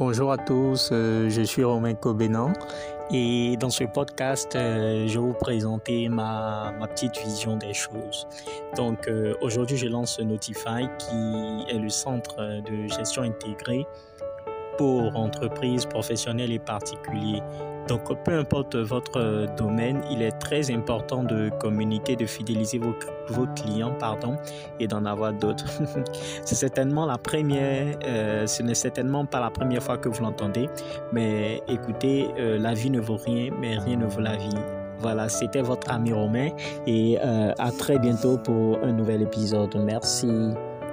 Bonjour à tous, euh, je suis Romain Cobenan et dans ce podcast, euh, je vais vous présenter ma, ma, petite vision des choses. Donc euh, aujourd'hui, je lance Notify qui est le centre de gestion intégrée pour entreprises professionnelles et particuliers. Donc, peu importe votre domaine, il est très important de communiquer, de fidéliser vos, clients, pardon, et d'en avoir d'autres. c'est certainement la première, euh, ce n'est certainement pas la première fois que vous l'entendez, mais écoutez, euh, la vie ne vaut rien, mais rien ne vaut la vie. Voilà, c'était votre ami Romain et euh, à très bientôt pour un nouvel épisode. Merci.